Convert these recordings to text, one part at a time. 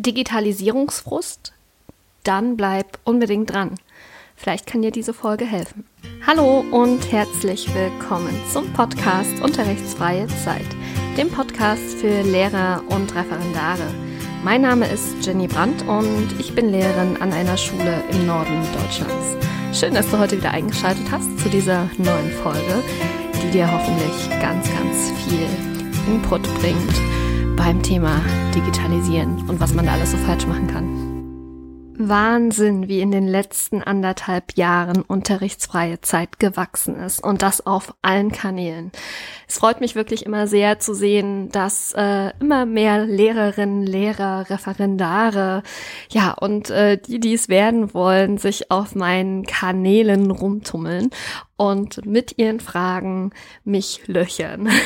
Digitalisierungsfrust? Dann bleib unbedingt dran. Vielleicht kann dir diese Folge helfen. Hallo und herzlich willkommen zum Podcast Unterrichtsfreie Zeit, dem Podcast für Lehrer und Referendare. Mein Name ist Jenny Brandt und ich bin Lehrerin an einer Schule im Norden Deutschlands. Schön, dass du heute wieder eingeschaltet hast zu dieser neuen Folge, die dir hoffentlich ganz, ganz viel Input bringt beim Thema Digitalisieren und was man da alles so falsch machen kann. Wahnsinn, wie in den letzten anderthalb Jahren unterrichtsfreie Zeit gewachsen ist und das auf allen Kanälen. Es freut mich wirklich immer sehr zu sehen, dass äh, immer mehr Lehrerinnen, Lehrer, Referendare, ja und äh, die, die es werden wollen, sich auf meinen Kanälen rumtummeln und mit ihren Fragen mich löchern.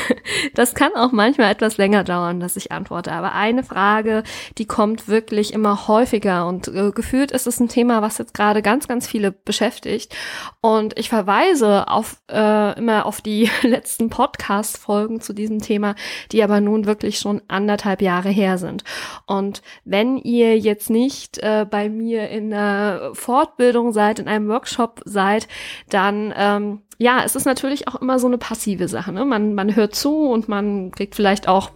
Das kann auch manchmal etwas länger dauern, dass ich antworte. Aber eine Frage, die kommt wirklich immer häufiger und äh, gefühlt ist es ein Thema, was jetzt gerade ganz, ganz viele beschäftigt. Und ich verweise auf äh, immer auf die letzten Podcast-Folgen zu diesem Thema, die aber nun wirklich schon anderthalb Jahre her sind. Und wenn ihr jetzt nicht äh, bei mir in einer Fortbildung seid, in einem Workshop seid, dann ähm, ähm, ja, es ist natürlich auch immer so eine passive Sache. Ne? Man, man hört zu und man kriegt vielleicht auch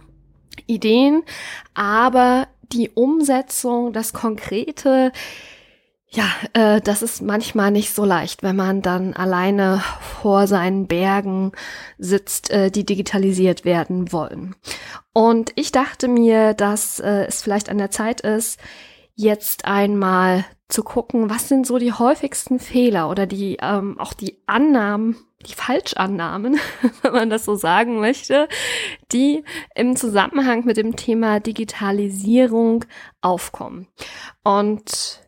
Ideen, aber die Umsetzung, das Konkrete, ja, äh, das ist manchmal nicht so leicht, wenn man dann alleine vor seinen Bergen sitzt, äh, die digitalisiert werden wollen. Und ich dachte mir, dass äh, es vielleicht an der Zeit ist, jetzt einmal zu gucken, was sind so die häufigsten Fehler oder die ähm, auch die Annahmen, die Falschannahmen, wenn man das so sagen möchte, die im Zusammenhang mit dem Thema Digitalisierung aufkommen. Und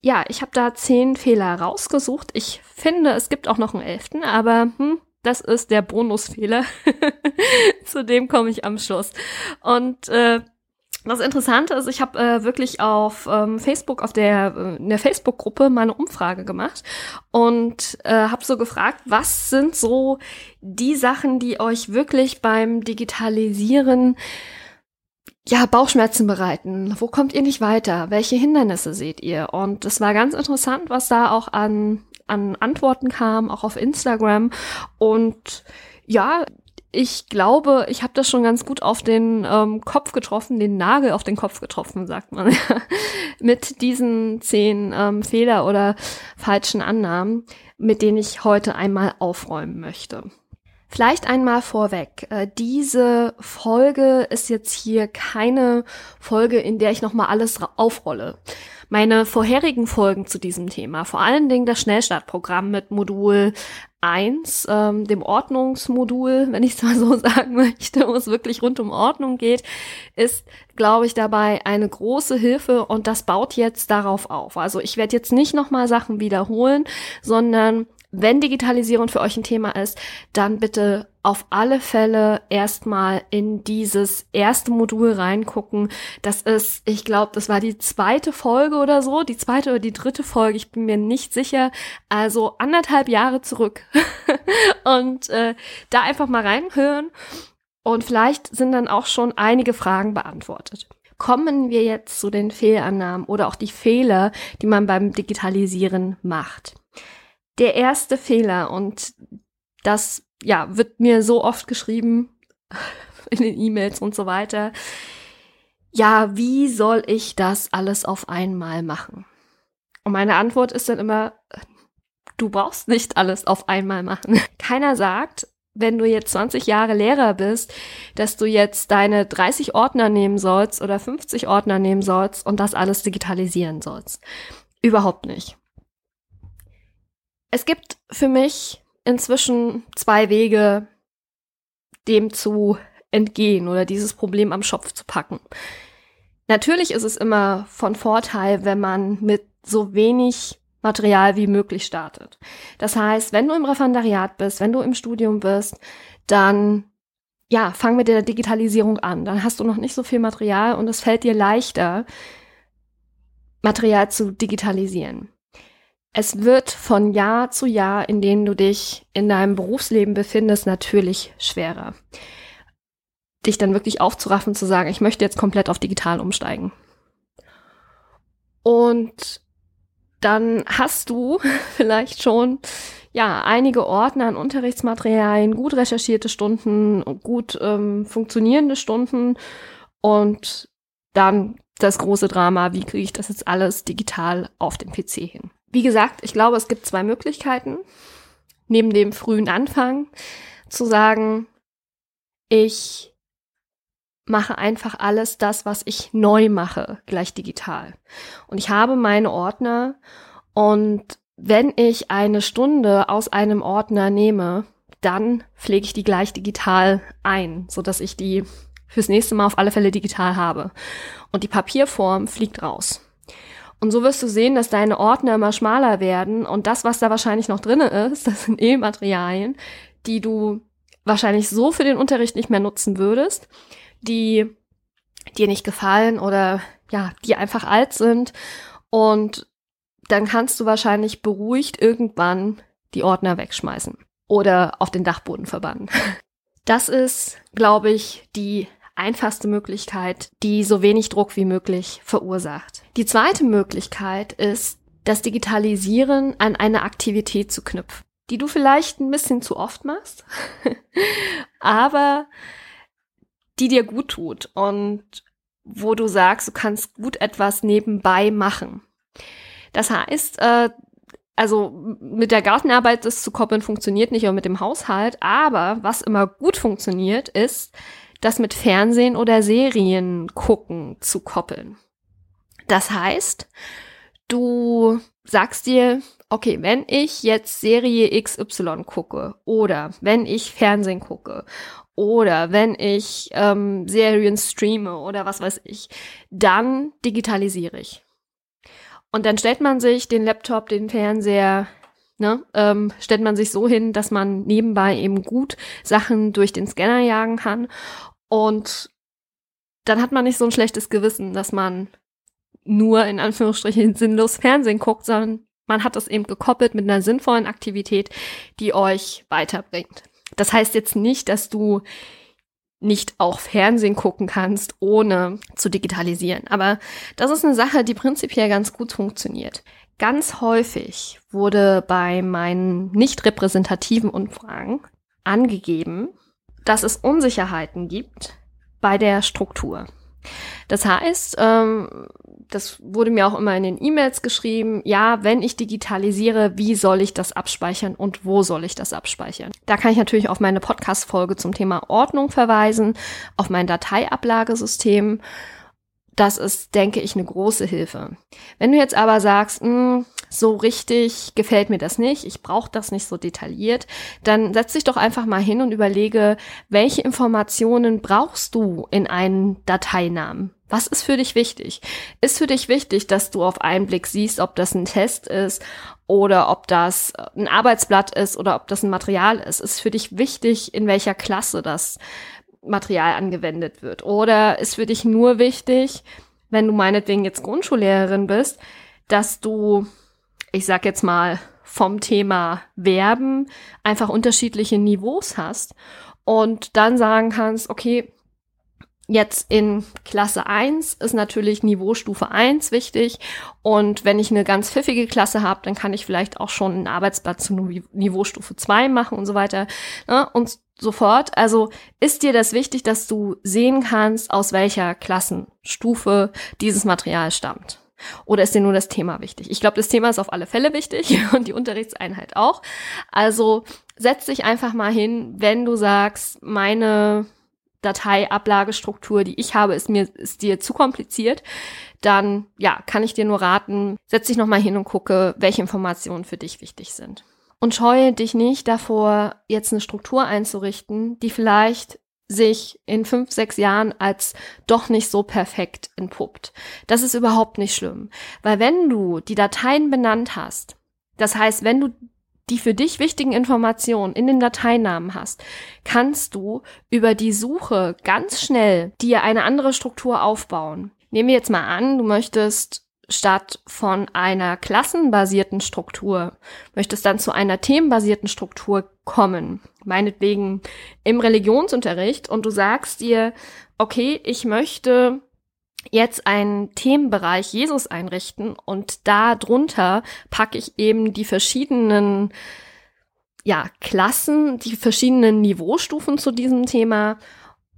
ja, ich habe da zehn Fehler rausgesucht. Ich finde, es gibt auch noch einen elften, aber hm, das ist der Bonusfehler. Zu dem komme ich am Schluss. Und äh, das Interessante ist, ich habe äh, wirklich auf ähm, Facebook, auf der, äh, in der Facebook-Gruppe mal eine Umfrage gemacht und äh, habe so gefragt, was sind so die Sachen, die euch wirklich beim Digitalisieren ja, Bauchschmerzen bereiten. Wo kommt ihr nicht weiter? Welche Hindernisse seht ihr? Und es war ganz interessant, was da auch an, an Antworten kam, auch auf Instagram. Und ja, ich glaube, ich habe das schon ganz gut auf den ähm, Kopf getroffen, den Nagel auf den Kopf getroffen, sagt man, mit diesen zehn ähm, Fehler oder falschen Annahmen, mit denen ich heute einmal aufräumen möchte. Vielleicht einmal vorweg. Äh, diese Folge ist jetzt hier keine Folge, in der ich nochmal alles aufrolle. Meine vorherigen Folgen zu diesem Thema, vor allen Dingen das Schnellstartprogramm mit Modul 1, ähm, dem Ordnungsmodul, wenn ich es mal so sagen möchte, wo es wirklich rund um Ordnung geht, ist, glaube ich, dabei eine große Hilfe und das baut jetzt darauf auf. Also ich werde jetzt nicht nochmal Sachen wiederholen, sondern wenn Digitalisierung für euch ein Thema ist, dann bitte auf alle Fälle erstmal in dieses erste Modul reingucken. Das ist, ich glaube, das war die zweite Folge oder so, die zweite oder die dritte Folge, ich bin mir nicht sicher. Also anderthalb Jahre zurück. und äh, da einfach mal reinhören. Und vielleicht sind dann auch schon einige Fragen beantwortet. Kommen wir jetzt zu den Fehlannahmen oder auch die Fehler, die man beim Digitalisieren macht der erste Fehler und das ja wird mir so oft geschrieben in den E-Mails und so weiter. Ja, wie soll ich das alles auf einmal machen? Und meine Antwort ist dann immer, du brauchst nicht alles auf einmal machen. Keiner sagt, wenn du jetzt 20 Jahre Lehrer bist, dass du jetzt deine 30 Ordner nehmen sollst oder 50 Ordner nehmen sollst und das alles digitalisieren sollst. Überhaupt nicht. Es gibt für mich inzwischen zwei Wege, dem zu entgehen oder dieses Problem am Schopf zu packen. Natürlich ist es immer von Vorteil, wenn man mit so wenig Material wie möglich startet. Das heißt, wenn du im Referendariat bist, wenn du im Studium bist, dann ja, fang mit der Digitalisierung an. Dann hast du noch nicht so viel Material und es fällt dir leichter, Material zu digitalisieren. Es wird von Jahr zu Jahr, in dem du dich in deinem Berufsleben befindest, natürlich schwerer. Dich dann wirklich aufzuraffen, zu sagen, ich möchte jetzt komplett auf digital umsteigen. Und dann hast du vielleicht schon ja einige Ordner an Unterrichtsmaterialien, gut recherchierte Stunden, gut ähm, funktionierende Stunden und dann das große Drama, wie kriege ich das jetzt alles digital auf dem PC hin. Wie gesagt, ich glaube, es gibt zwei Möglichkeiten. Neben dem frühen Anfang zu sagen, ich mache einfach alles das, was ich neu mache, gleich digital. Und ich habe meine Ordner und wenn ich eine Stunde aus einem Ordner nehme, dann pflege ich die gleich digital ein, so dass ich die fürs nächste Mal auf alle Fälle digital habe. Und die Papierform fliegt raus. Und so wirst du sehen, dass deine Ordner immer schmaler werden und das, was da wahrscheinlich noch drinne ist, das sind E-Materialien, die du wahrscheinlich so für den Unterricht nicht mehr nutzen würdest, die dir nicht gefallen oder ja, die einfach alt sind und dann kannst du wahrscheinlich beruhigt irgendwann die Ordner wegschmeißen oder auf den Dachboden verbannen. Das ist, glaube ich, die einfachste Möglichkeit, die so wenig Druck wie möglich verursacht. Die zweite Möglichkeit ist, das Digitalisieren an eine Aktivität zu knüpfen, die du vielleicht ein bisschen zu oft machst, aber die dir gut tut und wo du sagst, du kannst gut etwas nebenbei machen. Das heißt, äh, also mit der Gartenarbeit das zu koppeln funktioniert nicht, oder mit dem Haushalt, aber was immer gut funktioniert, ist, das mit Fernsehen oder Serien gucken zu koppeln. Das heißt, du sagst dir, okay, wenn ich jetzt Serie XY gucke oder wenn ich Fernsehen gucke oder wenn ich ähm, Serien streame oder was weiß ich, dann digitalisiere ich. Und dann stellt man sich den Laptop, den Fernseher, ne, ähm, stellt man sich so hin, dass man nebenbei eben gut Sachen durch den Scanner jagen kann. Und dann hat man nicht so ein schlechtes Gewissen, dass man nur in Anführungsstrichen sinnlos Fernsehen guckt, sondern man hat es eben gekoppelt mit einer sinnvollen Aktivität, die euch weiterbringt. Das heißt jetzt nicht, dass du nicht auch Fernsehen gucken kannst, ohne zu digitalisieren. Aber das ist eine Sache, die prinzipiell ganz gut funktioniert. Ganz häufig wurde bei meinen nicht repräsentativen Umfragen angegeben, dass es Unsicherheiten gibt bei der Struktur. Das heißt, ähm, das wurde mir auch immer in den E-Mails geschrieben, ja, wenn ich digitalisiere, wie soll ich das abspeichern und wo soll ich das abspeichern? Da kann ich natürlich auf meine Podcast-Folge zum Thema Ordnung verweisen, auf mein Dateiablagesystem. Das ist, denke ich, eine große Hilfe. Wenn du jetzt aber sagst, mh, hm, so richtig gefällt mir das nicht, ich brauche das nicht so detailliert, dann setz dich doch einfach mal hin und überlege, welche Informationen brauchst du in einen Dateinamen? Was ist für dich wichtig? Ist für dich wichtig, dass du auf einen Blick siehst, ob das ein Test ist oder ob das ein Arbeitsblatt ist oder ob das ein Material ist? Ist für dich wichtig, in welcher Klasse das Material angewendet wird? Oder ist für dich nur wichtig, wenn du meinetwegen jetzt Grundschullehrerin bist, dass du, ich sag jetzt mal, vom Thema Verben einfach unterschiedliche Niveaus hast und dann sagen kannst, okay, Jetzt in Klasse 1 ist natürlich Niveaustufe 1 wichtig. Und wenn ich eine ganz pfiffige Klasse habe, dann kann ich vielleicht auch schon ein Arbeitsblatt zu Niveaustufe 2 machen und so weiter. Ne? Und so fort. Also ist dir das wichtig, dass du sehen kannst, aus welcher Klassenstufe dieses Material stammt. Oder ist dir nur das Thema wichtig? Ich glaube, das Thema ist auf alle Fälle wichtig und die Unterrichtseinheit auch. Also setz dich einfach mal hin, wenn du sagst, meine Dateiablagestruktur, die ich habe, ist mir ist dir zu kompliziert, dann ja, kann ich dir nur raten, setz dich noch mal hin und gucke, welche Informationen für dich wichtig sind. Und scheue dich nicht davor, jetzt eine Struktur einzurichten, die vielleicht sich in fünf, sechs Jahren als doch nicht so perfekt entpuppt. Das ist überhaupt nicht schlimm. Weil wenn du die Dateien benannt hast, das heißt, wenn du die für dich wichtigen Informationen in den Dateinamen hast, kannst du über die Suche ganz schnell dir eine andere Struktur aufbauen. Nehmen wir jetzt mal an, du möchtest statt von einer klassenbasierten Struktur, möchtest dann zu einer themenbasierten Struktur kommen. Meinetwegen im Religionsunterricht und du sagst dir, okay, ich möchte jetzt einen Themenbereich Jesus einrichten und da drunter packe ich eben die verschiedenen ja, Klassen, die verschiedenen Niveaustufen zu diesem Thema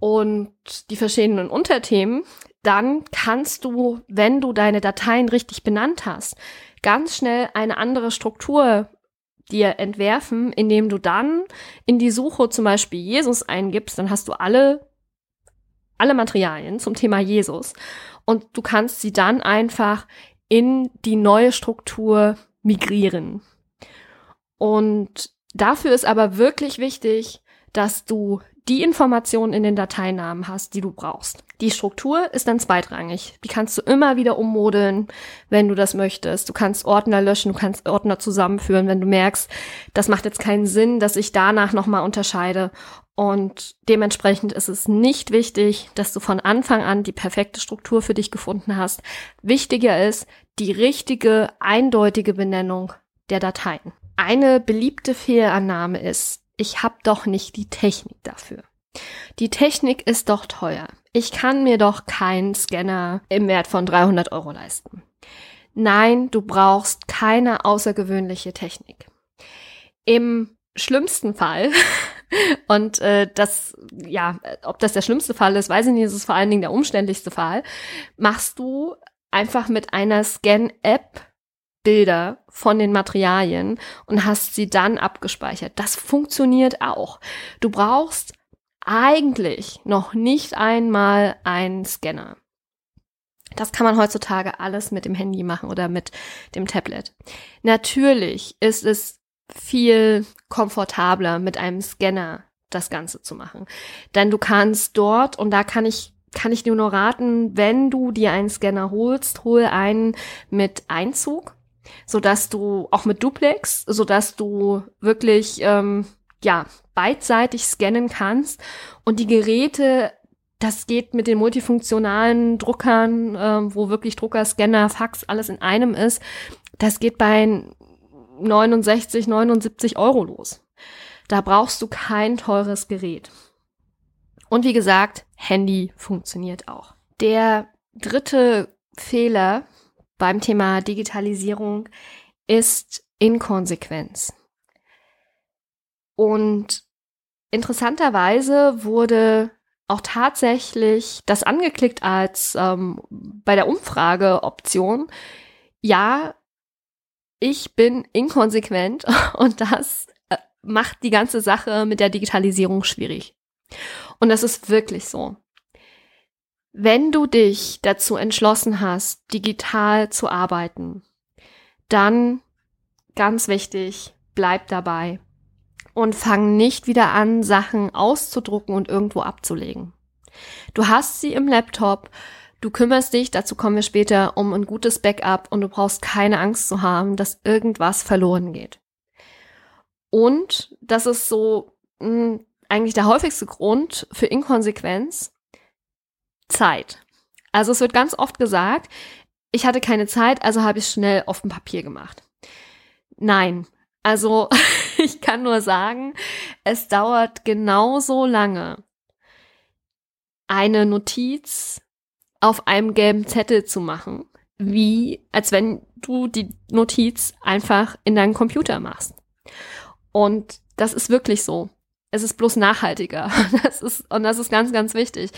und die verschiedenen Unterthemen, dann kannst du, wenn du deine Dateien richtig benannt hast, ganz schnell eine andere Struktur dir entwerfen, indem du dann in die Suche zum Beispiel Jesus eingibst, dann hast du alle, alle Materialien zum Thema Jesus und du kannst sie dann einfach in die neue Struktur migrieren. Und dafür ist aber wirklich wichtig, dass du die Informationen in den Dateinamen hast, die du brauchst. Die Struktur ist dann zweitrangig. Die kannst du immer wieder ummodeln, wenn du das möchtest. Du kannst Ordner löschen, du kannst Ordner zusammenführen, wenn du merkst, das macht jetzt keinen Sinn, dass ich danach nochmal unterscheide. Und dementsprechend ist es nicht wichtig, dass du von Anfang an die perfekte Struktur für dich gefunden hast. Wichtiger ist die richtige, eindeutige Benennung der Dateien. Eine beliebte Fehlannahme ist, ich habe doch nicht die Technik dafür. Die Technik ist doch teuer. Ich kann mir doch keinen Scanner im Wert von 300 Euro leisten. Nein, du brauchst keine außergewöhnliche Technik. Im schlimmsten Fall, und äh, das, ja, ob das der schlimmste Fall ist, weiß ich nicht, es ist vor allen Dingen der umständlichste Fall, machst du einfach mit einer Scan-App Bilder von den Materialien und hast sie dann abgespeichert. Das funktioniert auch. Du brauchst eigentlich noch nicht einmal einen Scanner. Das kann man heutzutage alles mit dem Handy machen oder mit dem Tablet. Natürlich ist es viel komfortabler mit einem Scanner das Ganze zu machen. Denn du kannst dort, und da kann ich, kann ich dir nur raten, wenn du dir einen Scanner holst, hol einen mit Einzug so dass du auch mit Duplex, so dass du wirklich ähm, ja beidseitig scannen kannst und die Geräte das geht mit den multifunktionalen Druckern, ähm, wo wirklich Drucker, Scanner, Fax, alles in einem ist. Das geht bei 69, 79 Euro los. Da brauchst du kein teures Gerät. Und wie gesagt, Handy funktioniert auch. Der dritte Fehler, beim Thema Digitalisierung ist Inkonsequenz. Und interessanterweise wurde auch tatsächlich das angeklickt als ähm, bei der Umfrageoption. Ja, ich bin inkonsequent und das äh, macht die ganze Sache mit der Digitalisierung schwierig. Und das ist wirklich so. Wenn du dich dazu entschlossen hast, digital zu arbeiten, dann ganz wichtig, bleib dabei und fang nicht wieder an, Sachen auszudrucken und irgendwo abzulegen. Du hast sie im Laptop, du kümmerst dich, dazu kommen wir später, um ein gutes Backup und du brauchst keine Angst zu haben, dass irgendwas verloren geht. Und das ist so mh, hm, eigentlich der häufigste Grund für Inkonsequenz. Zeit. Also es wird ganz oft gesagt, ich hatte keine Zeit, also habe ich schnell auf dem Papier gemacht. Nein, also ich kann nur sagen, es dauert genauso lange, eine Notiz auf einem gelben Zettel zu machen, wie als wenn du die Notiz einfach in deinen Computer machst. Und das ist wirklich so. Es ist bloß nachhaltiger. Das ist, und das ist ganz, ganz wichtig.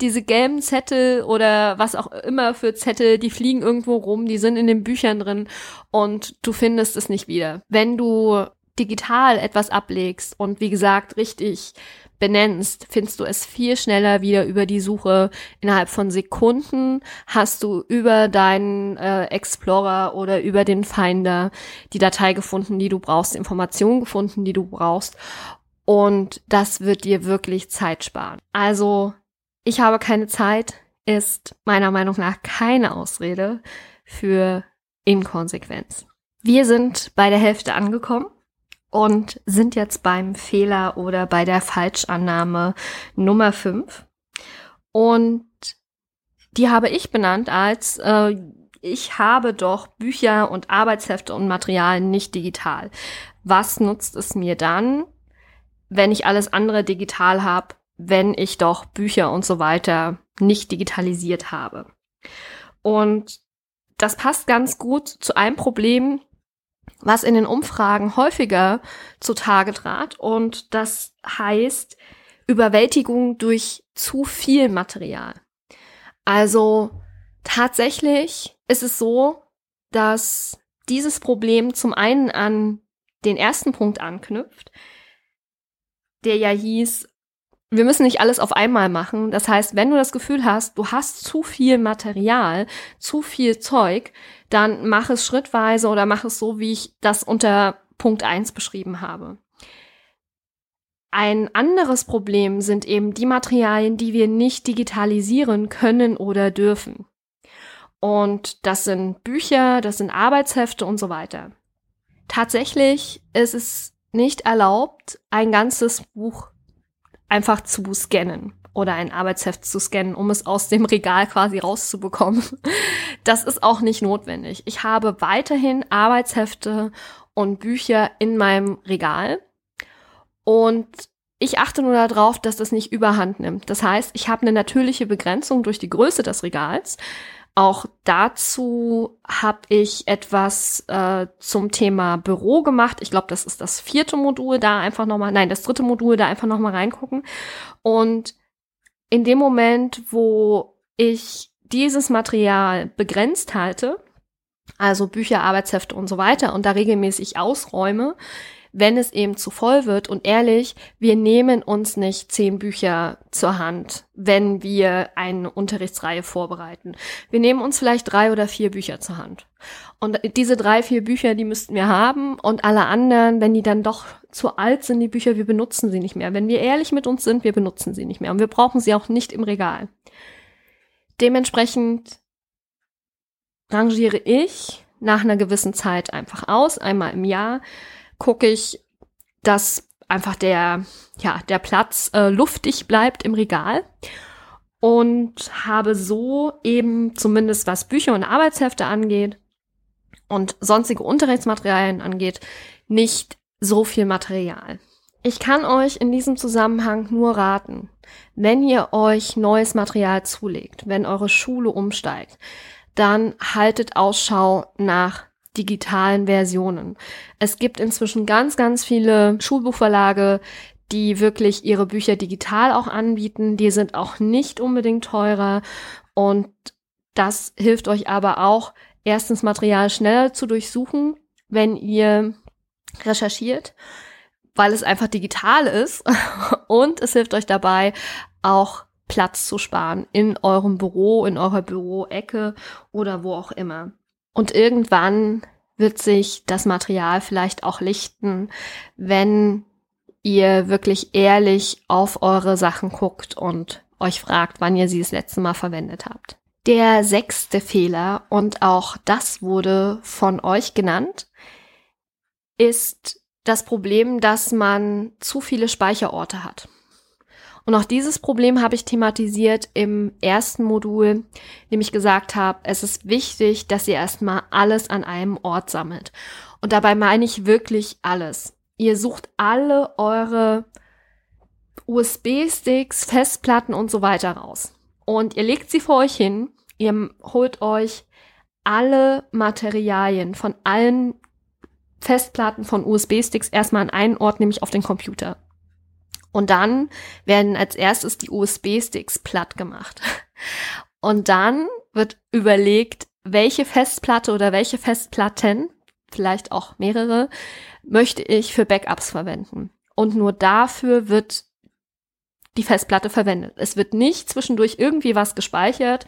Diese gelben Zettel oder was auch immer für Zettel, die fliegen irgendwo rum, die sind in den Büchern drin und du findest es nicht wieder. Wenn du digital etwas ablegst und wie gesagt richtig benennst, findest du es viel schneller wieder über die Suche. Innerhalb von Sekunden hast du über deinen äh, Explorer oder über den Finder die Datei gefunden, die du brauchst, Informationen gefunden, die du brauchst. Und das wird dir wirklich Zeit sparen. Also, ich habe keine Zeit ist meiner Meinung nach keine Ausrede für Inkonsequenz. Wir sind bei der Hälfte angekommen und sind jetzt beim Fehler oder bei der Falschannahme Nummer 5. Und die habe ich benannt als äh, ich habe doch Bücher und Arbeitshefte und Materialien nicht digital. Was nutzt es mir dann, wenn ich alles andere digital habe, wenn ich doch Bücher und so weiter nicht digitalisiert habe. Und das passt ganz gut zu einem Problem, was in den Umfragen häufiger zutage trat. Und das heißt Überwältigung durch zu viel Material. Also tatsächlich ist es so, dass dieses Problem zum einen an den ersten Punkt anknüpft, der ja hieß, wir müssen nicht alles auf einmal machen. Das heißt, wenn du das Gefühl hast, du hast zu viel Material, zu viel Zeug, dann mach es schrittweise oder mach es so, wie ich das unter Punkt eins beschrieben habe. Ein anderes Problem sind eben die Materialien, die wir nicht digitalisieren können oder dürfen. Und das sind Bücher, das sind Arbeitshefte und so weiter. Tatsächlich ist es nicht erlaubt, ein ganzes Buch einfach zu scannen oder ein Arbeitsheft zu scannen, um es aus dem Regal quasi rauszubekommen. Das ist auch nicht notwendig. Ich habe weiterhin Arbeitshefte und Bücher in meinem Regal und ich achte nur darauf, dass das nicht überhand nimmt. Das heißt, ich habe eine natürliche Begrenzung durch die Größe des Regals. Auch dazu habe ich etwas äh, zum Thema Büro gemacht. Ich glaube, das ist das vierte Modul. Da einfach noch mal, nein, das dritte Modul. Da einfach noch mal reingucken. Und in dem Moment, wo ich dieses Material begrenzt halte, also Bücher, Arbeitshefte und so weiter, und da regelmäßig ausräume, wenn es eben zu voll wird. Und ehrlich, wir nehmen uns nicht zehn Bücher zur Hand, wenn wir eine Unterrichtsreihe vorbereiten. Wir nehmen uns vielleicht drei oder vier Bücher zur Hand. Und diese drei, vier Bücher, die müssten wir haben. Und alle anderen, wenn die dann doch zu alt sind, die Bücher, wir benutzen sie nicht mehr. Wenn wir ehrlich mit uns sind, wir benutzen sie nicht mehr. Und wir brauchen sie auch nicht im Regal. Dementsprechend rangiere ich nach einer gewissen Zeit einfach aus, einmal im Jahr, gucke ich, dass einfach der, ja, der Platz äh, luftig bleibt im Regal und habe so eben zumindest was Bücher und Arbeitshefte angeht und sonstige Unterrichtsmaterialien angeht, nicht so viel Material. Ich kann euch in diesem Zusammenhang nur raten, wenn ihr euch neues Material zulegt, wenn eure Schule umsteigt, dann haltet Ausschau nach digitalen Versionen. Es gibt inzwischen ganz, ganz viele Schulbuchverlage, die wirklich ihre Bücher digital auch anbieten. Die sind auch nicht unbedingt teurer und das hilft euch aber auch, erstens Material schneller zu durchsuchen, wenn ihr recherchiert, weil es einfach digital ist und es hilft euch dabei auch Platz zu sparen in eurem Büro, in eurer Büroecke oder wo auch immer. Und irgendwann wird sich das Material vielleicht auch lichten, wenn ihr wirklich ehrlich auf eure Sachen guckt und euch fragt, wann ihr sie das letzte Mal verwendet habt. Der sechste Fehler, und auch das wurde von euch genannt, ist das Problem, dass man zu viele Speicherorte hat. Und auch dieses Problem habe ich thematisiert im ersten Modul, dem ich gesagt habe, es ist wichtig, dass ihr erstmal alles an einem Ort sammelt. Und dabei meine ich wirklich alles. Ihr sucht alle eure USB-Sticks, Festplatten und so weiter raus. Und ihr legt sie vor euch hin, ihr holt euch alle Materialien von allen Festplatten von USB-Sticks erstmal an einen Ort, nämlich auf den Computer. Und dann werden als erstes die USB-Sticks platt gemacht. Und dann wird überlegt, welche Festplatte oder welche Festplatten, vielleicht auch mehrere, möchte ich für Backups verwenden. Und nur dafür wird die Festplatte verwendet. Es wird nicht zwischendurch irgendwie was gespeichert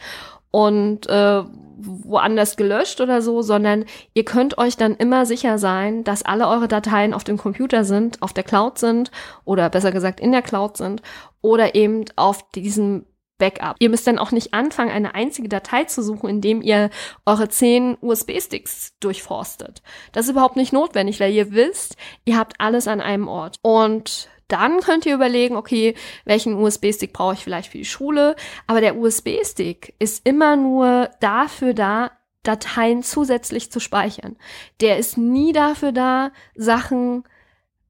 und äh, woanders gelöscht oder so, sondern ihr könnt euch dann immer sicher sein, dass alle eure Dateien auf dem Computer sind, auf der Cloud sind oder besser gesagt in der Cloud sind oder eben auf diesem Backup. Ihr müsst dann auch nicht anfangen, eine einzige Datei zu suchen, indem ihr eure zehn USB-Sticks durchforstet. Das ist überhaupt nicht notwendig, weil ihr wisst, ihr habt alles an einem Ort. Und dann könnt ihr überlegen, okay, welchen USB-Stick brauche ich vielleicht für die Schule. Aber der USB-Stick ist immer nur dafür da, Dateien zusätzlich zu speichern. Der ist nie dafür da, Sachen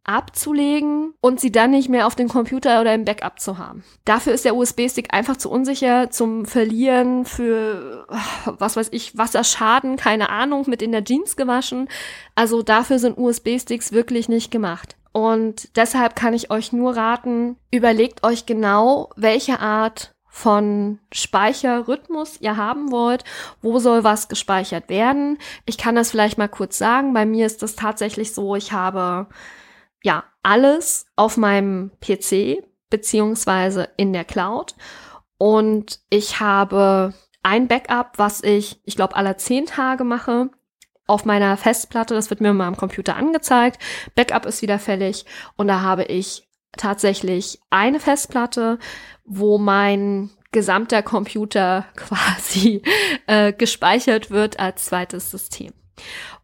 abzulegen und sie dann nicht mehr auf dem Computer oder im Backup zu haben. Dafür ist der USB-Stick einfach zu unsicher zum Verlieren für, was weiß ich, Wasserschaden, keine Ahnung, mit in der Jeans gewaschen. Also dafür sind USB-Sticks wirklich nicht gemacht. Und deshalb kann ich euch nur raten, überlegt euch genau, welche Art von Speicherrhythmus ihr haben wollt, wo soll was gespeichert werden. Ich kann das vielleicht mal kurz sagen. Bei mir ist das tatsächlich so, ich habe ja alles auf meinem PC beziehungsweise in der Cloud und ich habe ein Backup, was ich, ich glaube, alle zehn Tage mache auf meiner Festplatte. Das wird mir mal am Computer angezeigt. Backup ist wieder fällig und da habe ich tatsächlich eine Festplatte, wo mein gesamter Computer quasi äh, gespeichert wird als zweites System.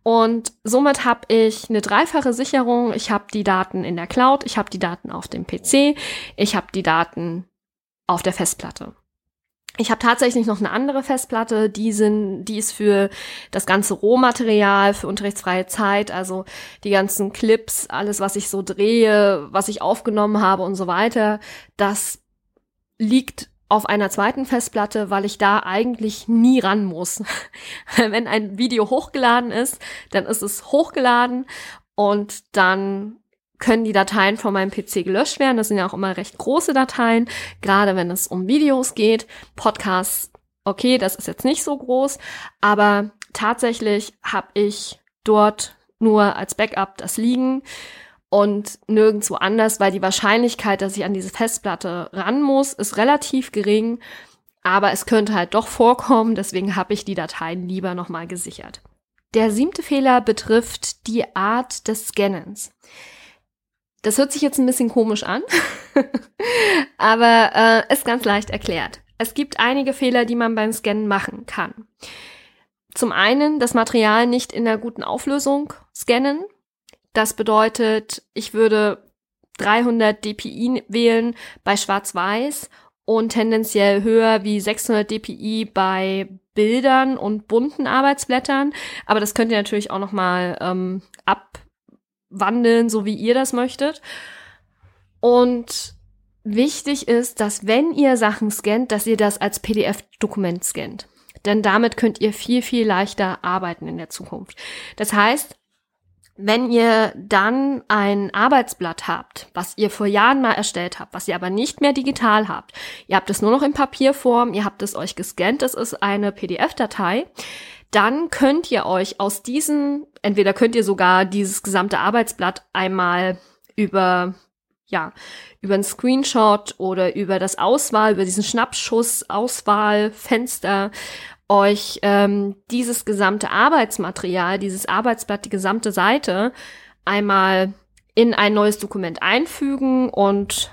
Und somit habe ich eine dreifache Sicherung. Ich habe die Daten in der Cloud, ich habe die Daten auf dem PC, ich habe die Daten auf der Festplatte. Ich habe tatsächlich noch eine andere Festplatte, die sind, die ist für das ganze Rohmaterial, für unterrichtsfreie Zeit, also die ganzen Clips, alles, was ich so drehe, was ich aufgenommen habe und so weiter. Das liegt auf einer zweiten Festplatte, weil ich da eigentlich nie ran muss. Wenn ein Video hochgeladen ist, dann ist es hochgeladen und dann können die Dateien von meinem PC gelöscht werden. Das sind ja auch immer recht große Dateien, gerade wenn es um Videos geht. Podcasts, okay, das ist jetzt nicht so groß, aber tatsächlich habe ich dort nur als Backup das liegen und nirgendwo anders, weil die Wahrscheinlichkeit, dass ich an diese Festplatte ran muss, ist relativ gering. Aber es könnte halt doch vorkommen, deswegen habe ich die Dateien lieber nochmal gesichert. Der siebte Fehler betrifft die Art des Scannens. Das hört sich jetzt ein bisschen komisch an, aber äh, ist ganz leicht erklärt. Es gibt einige Fehler, die man beim Scannen machen kann. Zum einen das Material nicht in einer guten Auflösung scannen. Das bedeutet, ich würde 300 dpi wählen bei Schwarz-Weiß und tendenziell höher wie 600 dpi bei Bildern und bunten Arbeitsblättern. Aber das könnt ihr natürlich auch noch mal ähm, abwandeln, so wie ihr das möchtet. Und wichtig ist, dass wenn ihr Sachen scannt, dass ihr das als PDF-Dokument scannt. Denn damit könnt ihr viel, viel leichter arbeiten in der Zukunft. Das heißt, wenn ihr dann ein Arbeitsblatt habt, was ihr vor Jahren mal erstellt habt, was ihr aber nicht mehr digital habt, ihr habt es nur noch in Papierform, ihr habt es euch gescannt, es ist eine PDF-Datei, dann könnt ihr euch aus diesen, entweder könnt ihr sogar dieses gesamte Arbeitsblatt einmal über ja, über ein Screenshot oder über das Auswahl, über diesen Schnappschuss, Auswahlfenster euch ähm, dieses gesamte Arbeitsmaterial, dieses Arbeitsblatt, die gesamte Seite einmal in ein neues Dokument einfügen und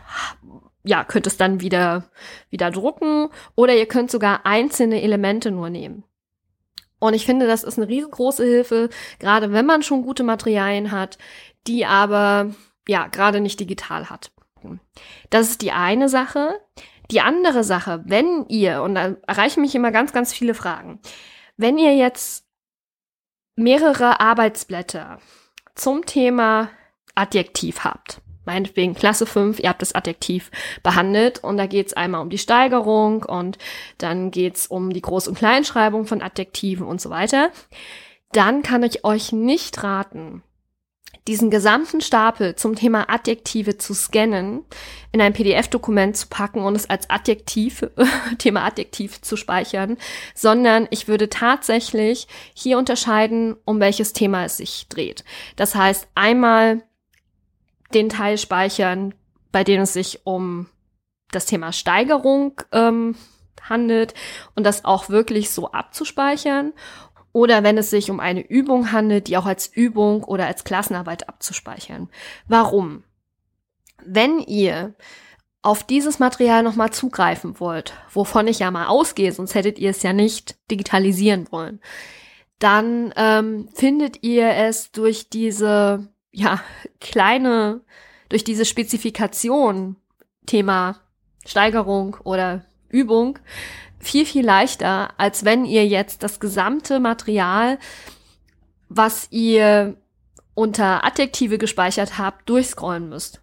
ja, könnt es dann wieder, wieder drucken oder ihr könnt sogar einzelne Elemente nur nehmen. Und ich finde, das ist eine riesengroße Hilfe, gerade wenn man schon gute Materialien hat, die aber ja gerade nicht digital hat. Das ist die eine Sache. Die andere Sache, wenn ihr, und da erreichen mich immer ganz, ganz viele Fragen, wenn ihr jetzt mehrere Arbeitsblätter zum Thema Adjektiv habt, meinetwegen Klasse 5, ihr habt das Adjektiv behandelt und da geht es einmal um die Steigerung und dann geht es um die Groß- und Kleinschreibung von Adjektiven und so weiter, dann kann ich euch nicht raten, diesen gesamten Stapel zum Thema Adjektive zu scannen, in ein PDF-Dokument zu packen und es als Adjektiv, Thema Adjektiv zu speichern, sondern ich würde tatsächlich hier unterscheiden, um welches Thema es sich dreht. Das heißt, einmal den Teil speichern, bei dem es sich um das Thema Steigerung ähm, handelt und das auch wirklich so abzuspeichern oder wenn es sich um eine Übung handelt, die auch als Übung oder als Klassenarbeit abzuspeichern. Warum? Wenn ihr auf dieses Material nochmal zugreifen wollt, wovon ich ja mal ausgehe, sonst hättet ihr es ja nicht digitalisieren wollen, dann ähm, findet ihr es durch diese ja kleine, durch diese Spezifikation Thema Steigerung oder Übung viel, viel leichter, als wenn ihr jetzt das gesamte Material, was ihr unter Adjektive gespeichert habt, durchscrollen müsst.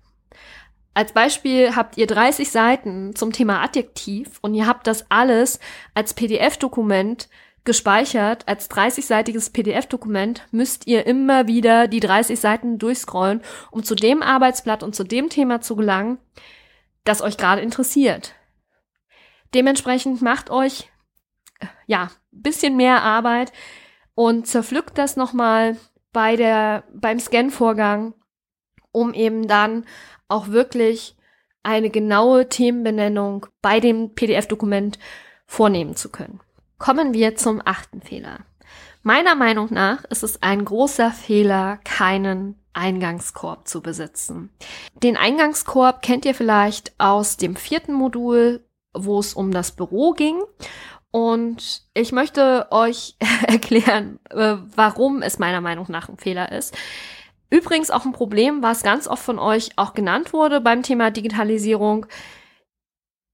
Als Beispiel habt ihr 30 Seiten zum Thema Adjektiv und ihr habt das alles als PDF-Dokument gespeichert. Als 30-seitiges PDF-Dokument müsst ihr immer wieder die 30 Seiten durchscrollen, um zu dem Arbeitsblatt und zu dem Thema zu gelangen, das euch gerade interessiert. Dementsprechend macht euch ja bisschen mehr Arbeit und zerpflückt das nochmal bei der beim Scan-Vorgang, um eben dann auch wirklich eine genaue Themenbenennung bei dem PDF-Dokument vornehmen zu können. Kommen wir zum achten Fehler. Meiner Meinung nach ist es ein großer Fehler, keinen Eingangskorb zu besitzen. Den Eingangskorb kennt ihr vielleicht aus dem vierten Modul, wo es um das Büro ging. Und ich möchte euch erklären, äh, warum es meiner Meinung nach ein Fehler ist. Übrigens auch ein Problem, was ganz oft von euch auch genannt wurde beim Thema Digitalisierung.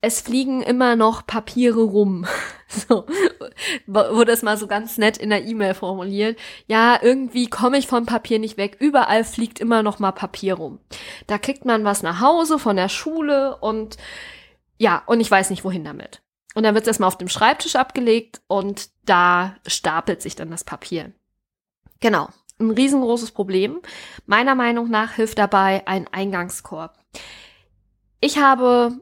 Es fliegen immer noch Papiere rum. So wurde es mal so ganz nett in der E-Mail formuliert. Ja, irgendwie komme ich vom Papier nicht weg. Überall fliegt immer noch mal Papier rum. Da kriegt man was nach Hause von der Schule und ja, und ich weiß nicht wohin damit. Und dann wird es erstmal auf dem Schreibtisch abgelegt und da stapelt sich dann das Papier. Genau ein riesengroßes Problem. Meiner Meinung nach hilft dabei ein Eingangskorb. Ich habe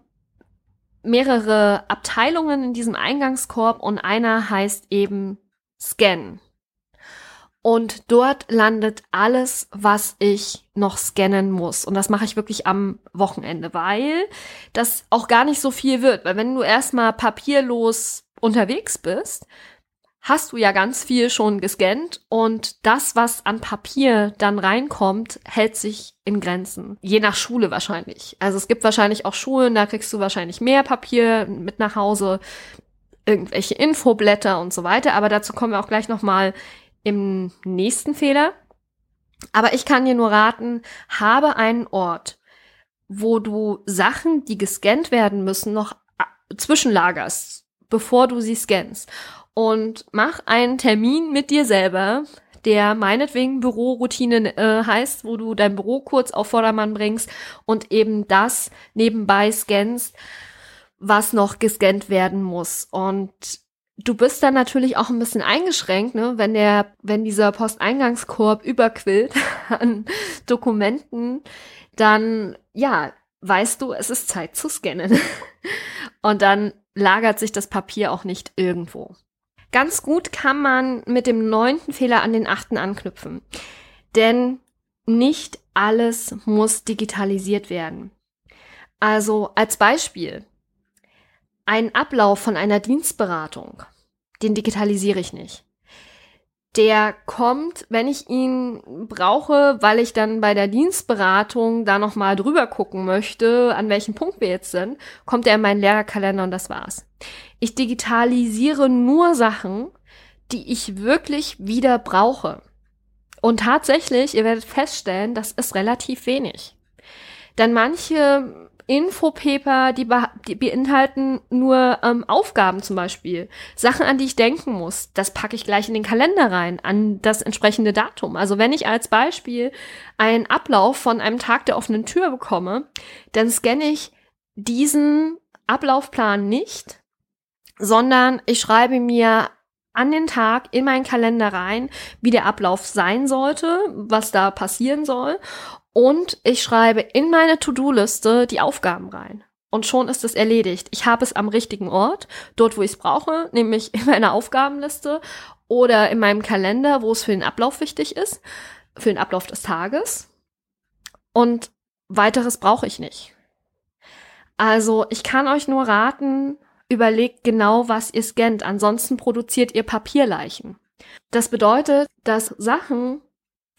mehrere Abteilungen in diesem Eingangskorb und einer heißt eben Scan. Und dort landet alles, was ich noch scannen muss. Und das mache ich wirklich am Wochenende, weil das auch gar nicht so viel wird. Weil wenn du erstmal papierlos unterwegs bist, hast du ja ganz viel schon gescannt und das, was an Papier dann reinkommt, hält sich in Grenzen. Je nach Schule wahrscheinlich. Also es gibt wahrscheinlich auch Schulen, da kriegst du wahrscheinlich mehr Papier mit nach Hause, irgendwelche Infoblätter und so weiter. Aber dazu kommen wir auch gleich nochmal im nächsten Fehler. Aber ich kann dir nur raten, habe einen Ort, wo du Sachen, die gescannt werden müssen, noch zwischenlagerst, bevor du sie scannst und mach einen Termin mit dir selber, der meinetwegen Büroroutine äh, heißt, wo du dein Büro kurz auf Vordermann bringst und eben das nebenbei scannst, was noch gescannt werden muss. Und du bist dann natürlich auch ein bisschen eingeschränkt, ne, wenn der, wenn dieser Posteingangskorb überquillt an Dokumenten, dann ja, weißt du, es ist Zeit zu scannen. Und dann lagert sich das Papier auch nicht irgendwo. Ganz gut kann man mit dem neunten Fehler an den achten anknüpfen. Denn nicht alles muss digitalisiert werden. Also als Beispiel, ein Ablauf von einer Dienstberatung, den digitalisiere ich nicht der kommt, wenn ich ihn brauche, weil ich dann bei der Dienstberatung da nochmal drüber gucken möchte, an welchem Punkt wir jetzt sind, kommt er in meinen Lehrerkalender und das war's. Ich digitalisiere nur Sachen, die ich wirklich wieder brauche. Und tatsächlich, ihr werdet feststellen, das ist relativ wenig. Denn manche Infopaper, die, die beinhalten nur ähm, Aufgaben zum Beispiel. Sachen, an die ich denken muss. Das packe ich gleich in den Kalender rein, an das entsprechende Datum. Also wenn ich als Beispiel einen Ablauf von einem Tag der offenen Tür bekomme, dann scanne ich diesen Ablaufplan nicht, sondern ich schreibe mir an den Tag in meinen Kalender rein, wie der Ablauf sein sollte, was da passieren soll. Und ich schreibe in meine To-Do-Liste die Aufgaben rein. Und schon ist es erledigt. Ich habe es am richtigen Ort, dort, wo ich es brauche, nämlich in meiner Aufgabenliste oder in meinem Kalender, wo es für den Ablauf wichtig ist, für den Ablauf des Tages. Und weiteres brauche ich nicht. Also ich kann euch nur raten, überlegt genau, was ihr scannt. Ansonsten produziert ihr Papierleichen. Das bedeutet, dass Sachen,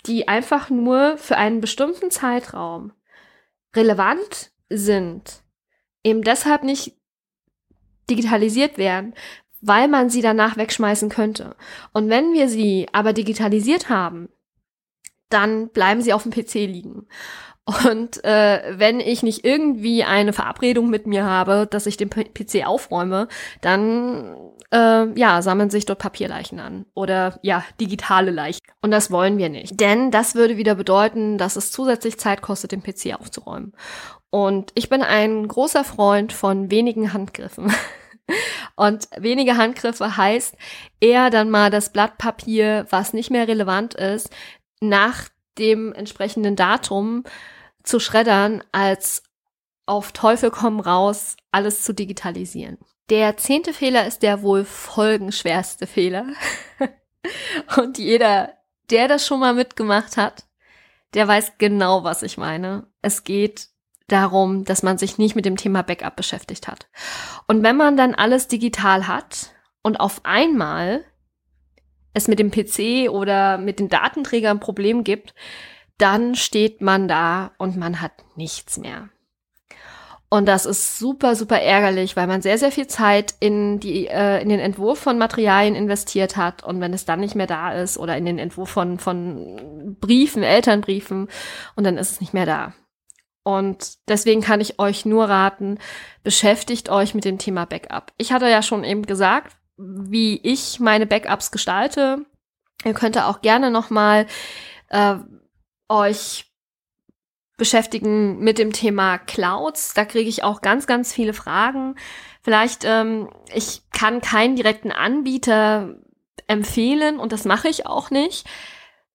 die einfach nur für einen bestimmten Zeitraum relevant sind, eben deshalb nicht digitalisiert werden, weil man sie danach wegschmeißen könnte. Und wenn wir sie aber digitalisiert haben, dann bleiben sie auf dem PC liegen. Und äh, wenn ich nicht irgendwie eine Verabredung mit mir habe, dass ich den PC aufräume, dann äh, ja, sammeln sich dort Papierleichen an oder ja, digitale Leichen. Und das wollen wir nicht. Denn das würde wieder bedeuten, dass es zusätzlich Zeit kostet, den PC aufzuräumen. Und ich bin ein großer Freund von wenigen Handgriffen. Und wenige Handgriffe heißt eher dann mal das Blatt Papier, was nicht mehr relevant ist, nach dem entsprechenden Datum zu schreddern, als auf Teufel komm raus alles zu digitalisieren. Der zehnte Fehler ist der wohl folgenschwerste Fehler. Und jeder, der das schon mal mitgemacht hat, der weiß genau, was ich meine. Es geht darum, dass man sich nicht mit dem Thema Backup beschäftigt hat. Und wenn man dann alles digital hat und auf einmal es mit dem PC oder mit den Datenträgern ein Problem gibt, dann steht man da und man hat nichts mehr. Und das ist super, super ärgerlich, weil man sehr, sehr viel Zeit in, die, äh, in den Entwurf von Materialien investiert hat. Und wenn es dann nicht mehr da ist oder in den Entwurf von, von Briefen, Elternbriefen, und dann ist es nicht mehr da. Und deswegen kann ich euch nur raten, beschäftigt euch mit dem Thema Backup. Ich hatte ja schon eben gesagt, wie ich meine Backups gestalte. Ihr könnt auch gerne noch mal äh, euch beschäftigen mit dem Thema Clouds. Da kriege ich auch ganz, ganz viele Fragen. Vielleicht, ähm, ich kann keinen direkten Anbieter empfehlen und das mache ich auch nicht.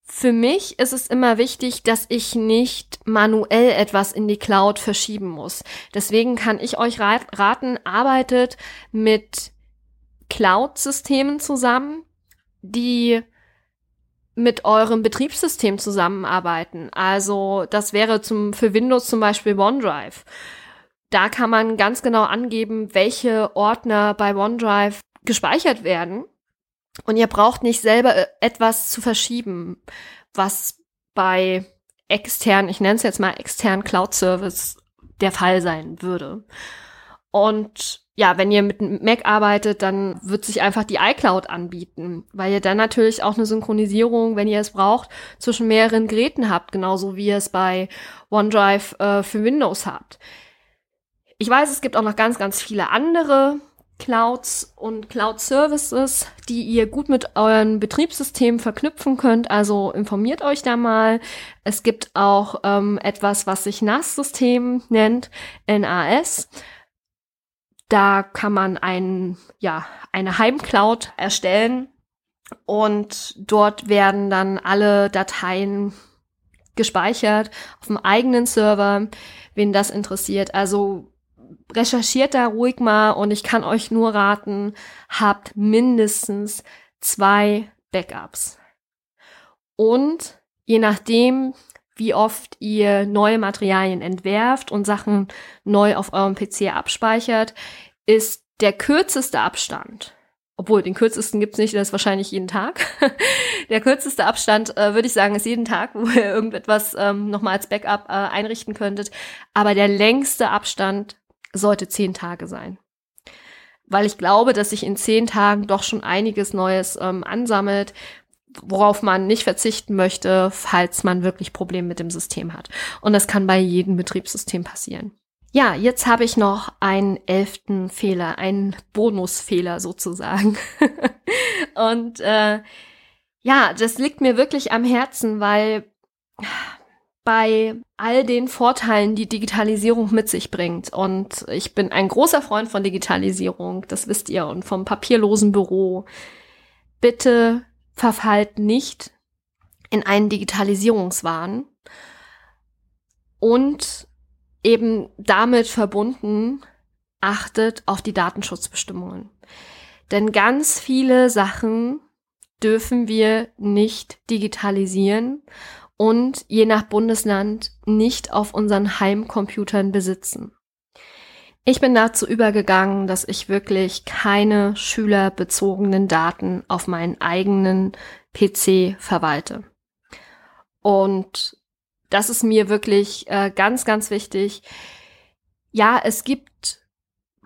Für mich ist es immer wichtig, dass ich nicht manuell etwas in die Cloud verschieben muss. Deswegen kann ich euch raten, arbeitet mit Cloud-Systemen zusammen, die mit eurem Betriebssystem zusammenarbeiten. Also das wäre zum, für Windows zum Beispiel OneDrive. Da kann man ganz genau angeben, welche Ordner bei OneDrive gespeichert werden. Und ihr braucht nicht selber äh, etwas zu verschieben, was bei externen, ich nenne es jetzt mal externen Cloud Service der Fall sein würde. Und ja, wenn ihr mit Mac arbeitet, dann wird sich einfach die iCloud anbieten, weil ihr dann natürlich auch eine Synchronisierung, wenn ihr es braucht, zwischen mehreren Geräten habt, genauso wie ihr es bei OneDrive äh, für Windows habt. Ich weiß, es gibt auch noch ganz, ganz viele andere Clouds und Cloud Services, die ihr gut mit euren Betriebssystemen verknüpfen könnt. Also informiert euch da mal. Es gibt auch ähm, etwas, was sich NAS-System nennt, NAS. Da kann man ein, ja, eine Heimcloud erstellen und dort werden dann alle Dateien gespeichert auf dem eigenen Server, wen das interessiert. Also recherchiert da ruhig mal und ich kann euch nur raten, habt mindestens zwei Backups. Und je nachdem, wie oft ihr neue Materialien entwerft und Sachen neu auf eurem PC abspeichert, ist der kürzeste Abstand, obwohl den kürzesten gibt's nicht, das ist wahrscheinlich jeden Tag. der kürzeste Abstand, äh, würde ich sagen, ist jeden Tag, wo ihr irgendetwas ähm, nochmal als Backup äh, einrichten könntet. Aber der längste Abstand sollte zehn Tage sein. Weil ich glaube, dass sich in zehn Tagen doch schon einiges Neues ähm, ansammelt, worauf man nicht verzichten möchte, falls man wirklich Probleme mit dem System hat. Und das kann bei jedem Betriebssystem passieren. Ja, jetzt habe ich noch einen elften Fehler, einen Bonusfehler sozusagen. Und äh, ja, das liegt mir wirklich am Herzen, weil bei all den Vorteilen, die Digitalisierung mit sich bringt. Und ich bin ein großer Freund von Digitalisierung, das wisst ihr, und vom papierlosen Büro. Bitte verfallt nicht in einen Digitalisierungswahn und eben damit verbunden, achtet auf die Datenschutzbestimmungen. Denn ganz viele Sachen dürfen wir nicht digitalisieren und je nach Bundesland nicht auf unseren Heimcomputern besitzen. Ich bin dazu übergegangen, dass ich wirklich keine schülerbezogenen Daten auf meinen eigenen PC verwalte. Und das ist mir wirklich äh, ganz, ganz wichtig. Ja, es gibt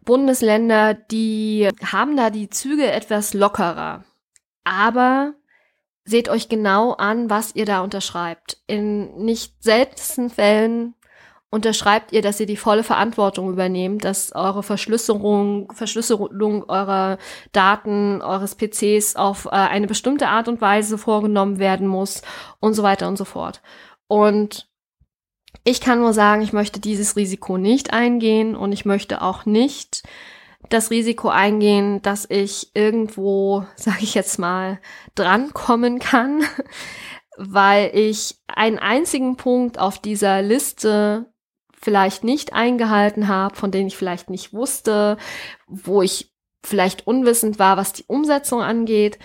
Bundesländer, die haben da die Züge etwas lockerer. Aber seht euch genau an, was ihr da unterschreibt. In nicht seltensten Fällen unterschreibt ihr, dass ihr die volle Verantwortung übernehmt, dass eure Verschlüsselung, Verschlüsselung eurer Daten, eures PCs auf äh, eine bestimmte Art und Weise vorgenommen werden muss und so weiter und so fort. Und ich kann nur sagen, ich möchte dieses Risiko nicht eingehen und ich möchte auch nicht das Risiko eingehen, dass ich irgendwo, sage ich jetzt mal, drankommen kann, weil ich einen einzigen Punkt auf dieser Liste vielleicht nicht eingehalten habe, von denen ich vielleicht nicht wusste, wo ich vielleicht unwissend war, was die Umsetzung angeht.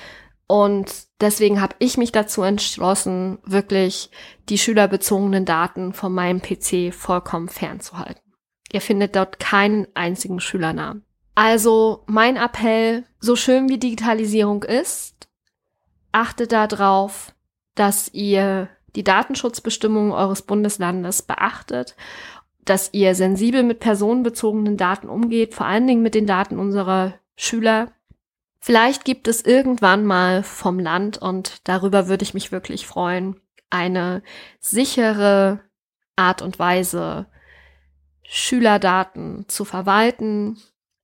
Und deswegen habe ich mich dazu entschlossen, wirklich die schülerbezogenen Daten von meinem PC vollkommen fernzuhalten. Ihr findet dort keinen einzigen Schülernamen. Also mein Appell, so schön wie Digitalisierung ist, achtet darauf, dass ihr die Datenschutzbestimmungen eures Bundeslandes beachtet, dass ihr sensibel mit personenbezogenen Daten umgeht, vor allen Dingen mit den Daten unserer Schüler. Vielleicht gibt es irgendwann mal vom Land, und darüber würde ich mich wirklich freuen, eine sichere Art und Weise, Schülerdaten zu verwalten,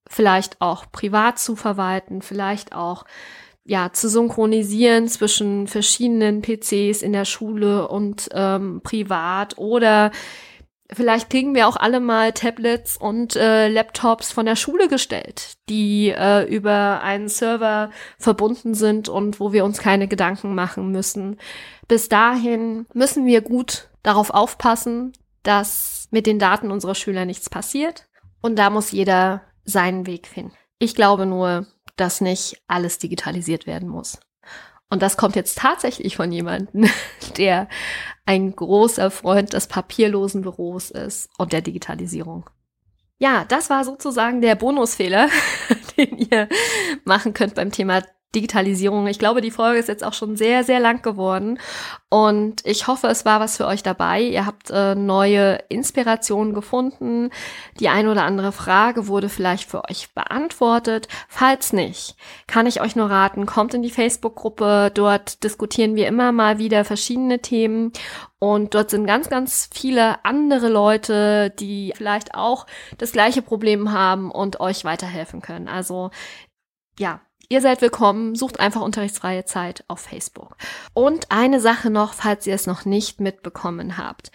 vielleicht auch privat zu verwalten, vielleicht auch ja zu synchronisieren zwischen verschiedenen PCs in der Schule und ähm, privat oder Vielleicht kriegen wir auch alle mal Tablets und äh, Laptops von der Schule gestellt, die äh, über einen Server verbunden sind und wo wir uns keine Gedanken machen müssen. Bis dahin müssen wir gut darauf aufpassen, dass mit den Daten unserer Schüler nichts passiert. Und da muss jeder seinen Weg finden. Ich glaube nur, dass nicht alles digitalisiert werden muss. Und das kommt jetzt tatsächlich von jemandem, der ein großer Freund des papierlosen Büros ist und der Digitalisierung. Ja, das war sozusagen der Bonusfehler, den ihr machen könnt beim Thema Digitalisierung. Ich glaube, die Folge ist jetzt auch schon sehr, sehr lang geworden und ich hoffe, es war was für euch dabei. Ihr habt äh, neue Inspirationen gefunden. Die eine oder andere Frage wurde vielleicht für euch beantwortet. Falls nicht, kann ich euch nur raten, kommt in die Facebook-Gruppe. Dort diskutieren wir immer mal wieder verschiedene Themen und dort sind ganz, ganz viele andere Leute, die vielleicht auch das gleiche Problem haben und euch weiterhelfen können. Also ja, Ihr seid willkommen, sucht einfach unterrichtsfreie Zeit auf Facebook. Und eine Sache noch, falls ihr es noch nicht mitbekommen habt.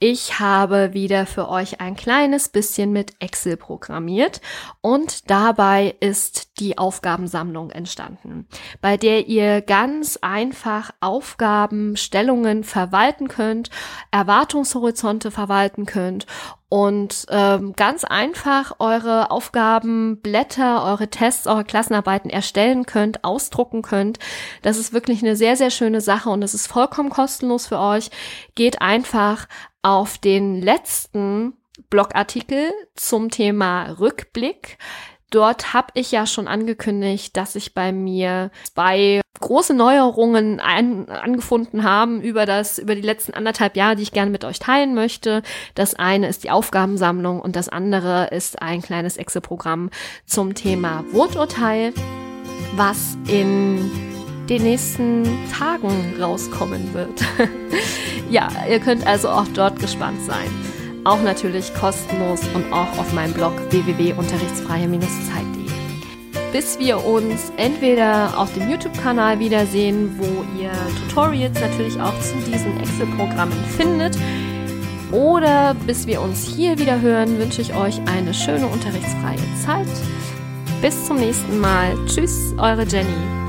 Ich habe wieder für euch ein kleines bisschen mit Excel programmiert und dabei ist die Aufgabensammlung entstanden, bei der ihr ganz einfach Aufgabenstellungen verwalten könnt, Erwartungshorizonte verwalten könnt und ähm, ganz einfach eure Aufgabenblätter, eure Tests, eure Klassenarbeiten erstellen könnt, ausdrucken könnt. Das ist wirklich eine sehr, sehr schöne Sache und es ist vollkommen kostenlos für euch. Geht einfach auf den letzten Blogartikel zum Thema Rückblick. Dort habe ich ja schon angekündigt, dass sich bei mir zwei große Neuerungen ein, angefunden haben über das, über die letzten anderthalb Jahre, die ich gerne mit euch teilen möchte. Das eine ist die Aufgabensammlung und das andere ist ein kleines Excel-Programm zum Thema Worturteil, was in den nächsten Tagen rauskommen wird. ja, ihr könnt also auch dort gespannt sein. Auch natürlich kostenlos und auch auf meinem Blog www.unterrichtsfreie-zeit.de. Bis wir uns entweder auf dem YouTube-Kanal wiedersehen, wo ihr Tutorials natürlich auch zu diesen Excel-Programmen findet, oder bis wir uns hier wieder hören, wünsche ich euch eine schöne unterrichtsfreie Zeit. Bis zum nächsten Mal. Tschüss, eure Jenny.